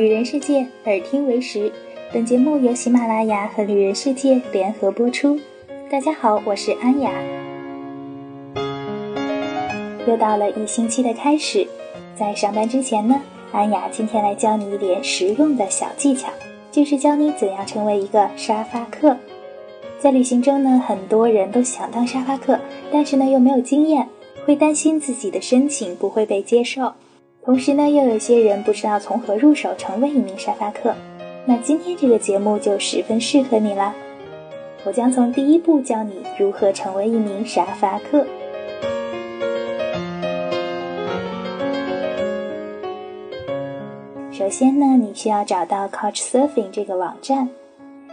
旅人世界，耳听为实。本节目由喜马拉雅和旅人世界联合播出。大家好，我是安雅。又到了一星期的开始，在上班之前呢，安雅今天来教你一点实用的小技巧，就是教你怎样成为一个沙发客。在旅行中呢，很多人都想当沙发客，但是呢又没有经验，会担心自己的申请不会被接受。同时呢，又有些人不知道从何入手成为一名沙发客，那今天这个节目就十分适合你啦！我将从第一步教你如何成为一名沙发客。首先呢，你需要找到 Couchsurfing 这个网站，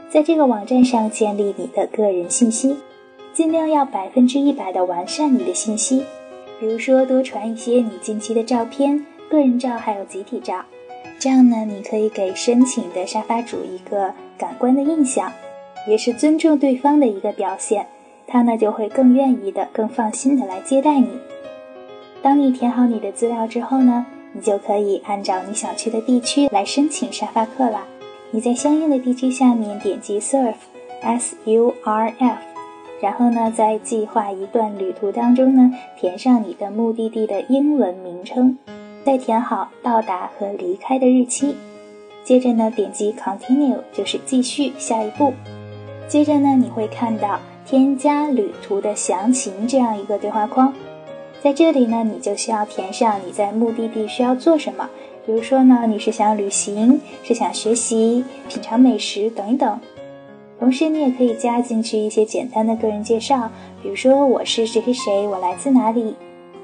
在这个网站上建立你的个人信息，尽量要百分之一百的完善你的信息，比如说多传一些你近期的照片。个人照还有集体照，这样呢，你可以给申请的沙发主一个感官的印象，也是尊重对方的一个表现，他呢就会更愿意的、更放心的来接待你。当你填好你的资料之后呢，你就可以按照你想去的地区来申请沙发客了。你在相应的地区下面点击 Surf，S U R F，然后呢，在计划一段旅途当中呢，填上你的目的地的英文名称。再填好到达和离开的日期，接着呢点击 Continue 就是继续下一步。接着呢你会看到添加旅途的详情这样一个对话框，在这里呢你就需要填上你在目的地需要做什么，比如说呢你是想旅行，是想学习、品尝美食等等。同时你也可以加进去一些简单的个人介绍，比如说我是谁谁谁，我来自哪里。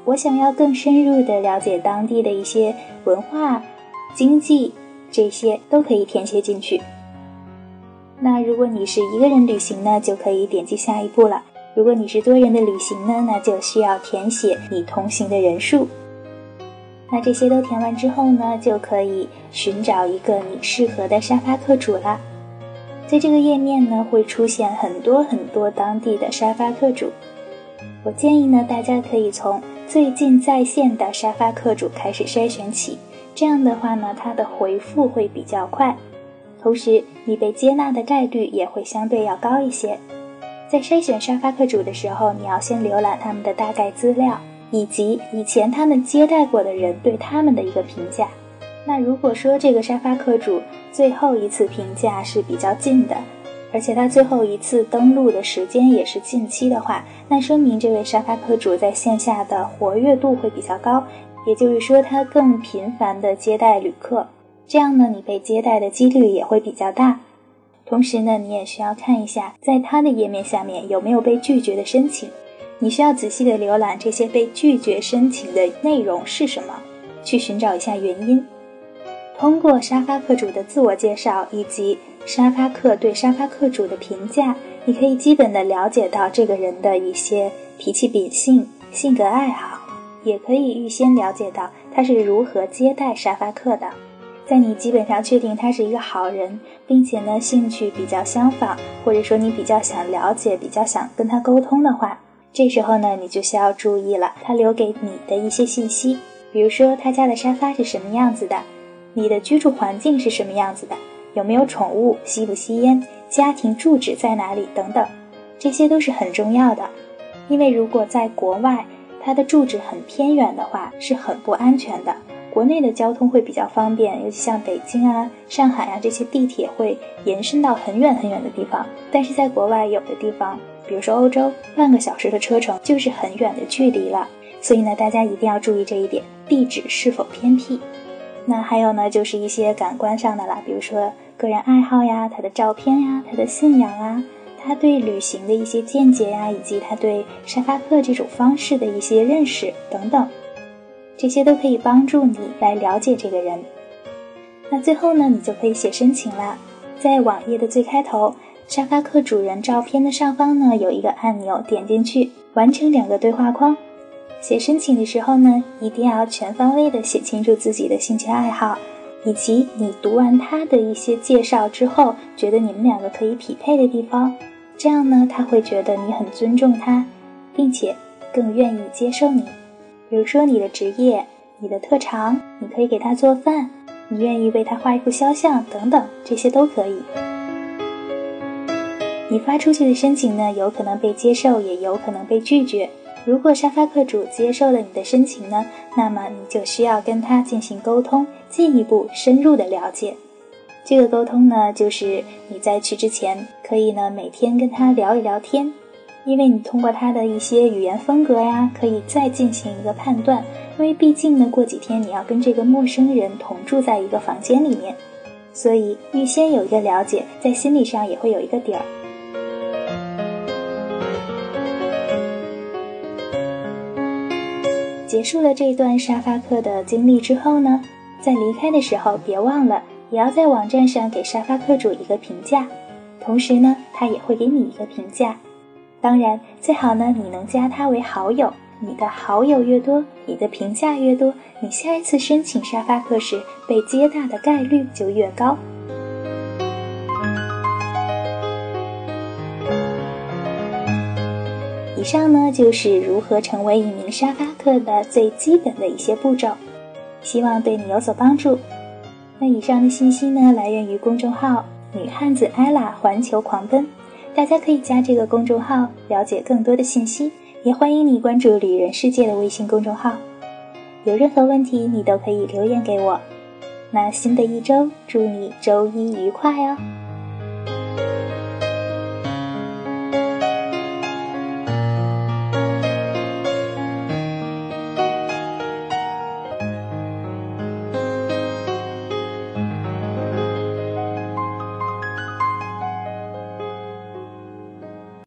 我想要更深入的了解当地的一些文化、经济，这些都可以填写进去。那如果你是一个人旅行呢，就可以点击下一步了。如果你是多人的旅行呢，那就需要填写你同行的人数。那这些都填完之后呢，就可以寻找一个你适合的沙发客主了。在这个页面呢，会出现很多很多当地的沙发客主。我建议呢，大家可以从最近在线的沙发客主开始筛选起，这样的话呢，他的回复会比较快，同时你被接纳的概率也会相对要高一些。在筛选沙发客主的时候，你要先浏览他们的大概资料，以及以前他们接待过的人对他们的一个评价。那如果说这个沙发客主最后一次评价是比较近的，而且他最后一次登录的时间也是近期的话，那说明这位沙发客主在线下的活跃度会比较高，也就是说他更频繁的接待旅客，这样呢你被接待的几率也会比较大。同时呢你也需要看一下在他的页面下面有没有被拒绝的申请，你需要仔细的浏览这些被拒绝申请的内容是什么，去寻找一下原因。通过沙发客主的自我介绍以及沙发客对沙发客主的评价，你可以基本的了解到这个人的一些脾气秉性、性格爱好，也可以预先了解到他是如何接待沙发客的。在你基本上确定他是一个好人，并且呢兴趣比较相仿，或者说你比较想了解、比较想跟他沟通的话，这时候呢你就需要注意了，他留给你的一些信息，比如说他家的沙发是什么样子的，你的居住环境是什么样子的。有没有宠物？吸不吸烟？家庭住址在哪里？等等，这些都是很重要的。因为如果在国外，他的住址很偏远的话，是很不安全的。国内的交通会比较方便，尤其像北京啊、上海啊这些地铁会延伸到很远很远的地方。但是在国外，有的地方，比如说欧洲，半个小时的车程就是很远的距离了。所以呢，大家一定要注意这一点：地址是否偏僻。那还有呢，就是一些感官上的啦，比如说。个人爱好呀，他的照片呀，他的信仰啊，他对旅行的一些见解呀，以及他对沙发客这种方式的一些认识等等，这些都可以帮助你来了解这个人。那最后呢，你就可以写申请了。在网页的最开头，沙发客主人照片的上方呢，有一个按钮，点进去完成两个对话框。写申请的时候呢，一定要全方位的写清楚自己的兴趣爱好。以及你读完他的一些介绍之后，觉得你们两个可以匹配的地方，这样呢，他会觉得你很尊重他，并且更愿意接受你。比如说你的职业、你的特长，你可以给他做饭，你愿意为他画一幅肖像等等，这些都可以。你发出去的申请呢，有可能被接受，也有可能被拒绝。如果沙发客主接受了你的申请呢，那么你就需要跟他进行沟通，进一步深入的了解。这个沟通呢，就是你在去之前可以呢每天跟他聊一聊天，因为你通过他的一些语言风格呀，可以再进行一个判断。因为毕竟呢，过几天你要跟这个陌生人同住在一个房间里面，所以预先有一个了解，在心理上也会有一个底儿。结束了这段沙发客的经历之后呢，在离开的时候别忘了，也要在网站上给沙发客主一个评价，同时呢，他也会给你一个评价。当然，最好呢，你能加他为好友。你的好友越多，你的评价越多，你下一次申请沙发客时被接纳的概率就越高。以上呢就是如何成为一名沙发客的最基本的一些步骤，希望对你有所帮助。那以上的信息呢来源于公众号“女汉子艾拉环球狂奔”，大家可以加这个公众号了解更多的信息。也欢迎你关注“旅人世界”的微信公众号，有任何问题你都可以留言给我。那新的一周，祝你周一愉快哦！